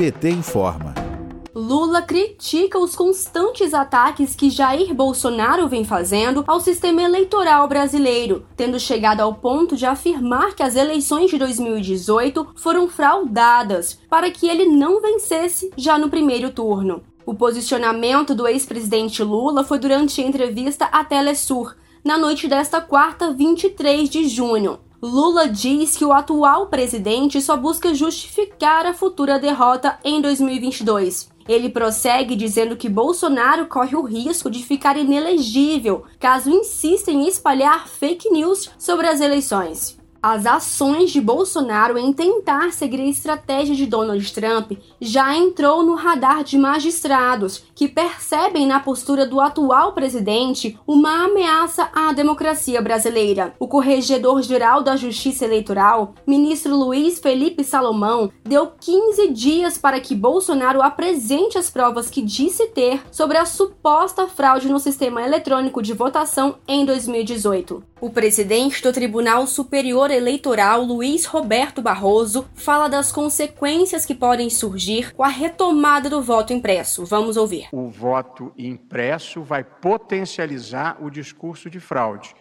PT informa. Lula critica os constantes ataques que Jair Bolsonaro vem fazendo ao sistema eleitoral brasileiro, tendo chegado ao ponto de afirmar que as eleições de 2018 foram fraudadas para que ele não vencesse já no primeiro turno. O posicionamento do ex-presidente Lula foi durante a entrevista à Telesur, na noite desta quarta, 23 de junho. Lula diz que o atual presidente só busca justificar a futura derrota em 2022. Ele prossegue dizendo que Bolsonaro corre o risco de ficar inelegível caso insista em espalhar fake news sobre as eleições. As ações de Bolsonaro em tentar seguir a estratégia de Donald Trump já entrou no radar de magistrados que percebem na postura do atual presidente uma ameaça à democracia brasileira. O corregedor-geral da Justiça Eleitoral, ministro Luiz Felipe Salomão, deu 15 dias para que Bolsonaro apresente as provas que disse ter sobre a suposta fraude no sistema eletrônico de votação em 2018. O presidente do Tribunal Superior Eleitoral, Luiz Roberto Barroso, fala das consequências que podem surgir com a retomada do voto impresso. Vamos ouvir. O voto impresso vai potencializar o discurso de fraude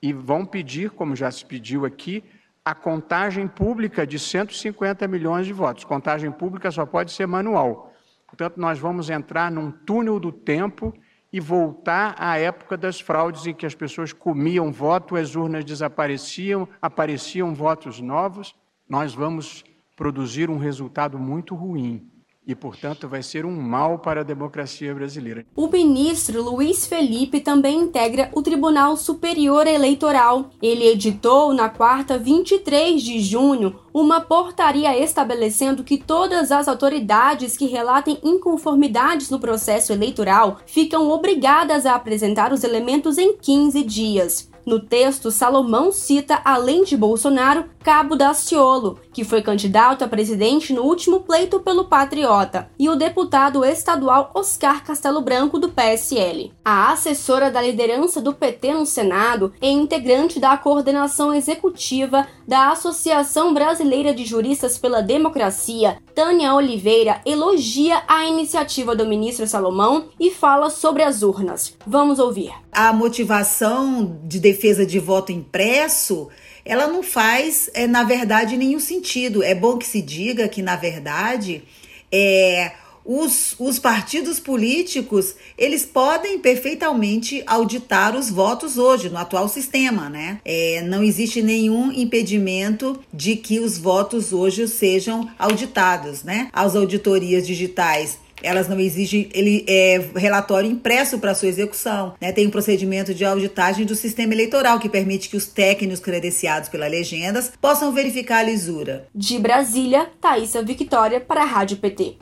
e vão pedir, como já se pediu aqui, a contagem pública de 150 milhões de votos. Contagem pública só pode ser manual. Portanto, nós vamos entrar num túnel do tempo e voltar à época das fraudes em que as pessoas comiam voto, as urnas desapareciam, apareciam votos novos. Nós vamos produzir um resultado muito ruim e, portanto, vai ser um mal para a democracia brasileira. O ministro Luiz Felipe também integra o Tribunal Superior Eleitoral. Ele editou na quarta 23 de junho uma portaria estabelecendo que todas as autoridades que relatem inconformidades no processo eleitoral ficam obrigadas a apresentar os elementos em 15 dias. No texto, Salomão cita, além de Bolsonaro, Cabo Daciolo, que foi candidato a presidente no último pleito pelo Patriota, e o deputado estadual Oscar Castelo Branco, do PSL. A assessora da liderança do PT no Senado e integrante da coordenação executiva da Associação Brasileira de Juristas pela Democracia, Tânia Oliveira, elogia a iniciativa do ministro Salomão e fala sobre as urnas. Vamos ouvir. A motivação de defesa de voto impresso ela não faz, é, na verdade, nenhum sentido. É bom que se diga que, na verdade, é, os, os partidos políticos eles podem perfeitamente auditar os votos hoje no atual sistema, né? É, não existe nenhum impedimento de que os votos hoje sejam auditados, né? As auditorias digitais elas não exigem ele, é, relatório impresso para sua execução. Né? Tem um procedimento de auditagem do sistema eleitoral que permite que os técnicos credenciados pela legendas possam verificar a lisura. De Brasília, Thaisa Victória para a Rádio PT.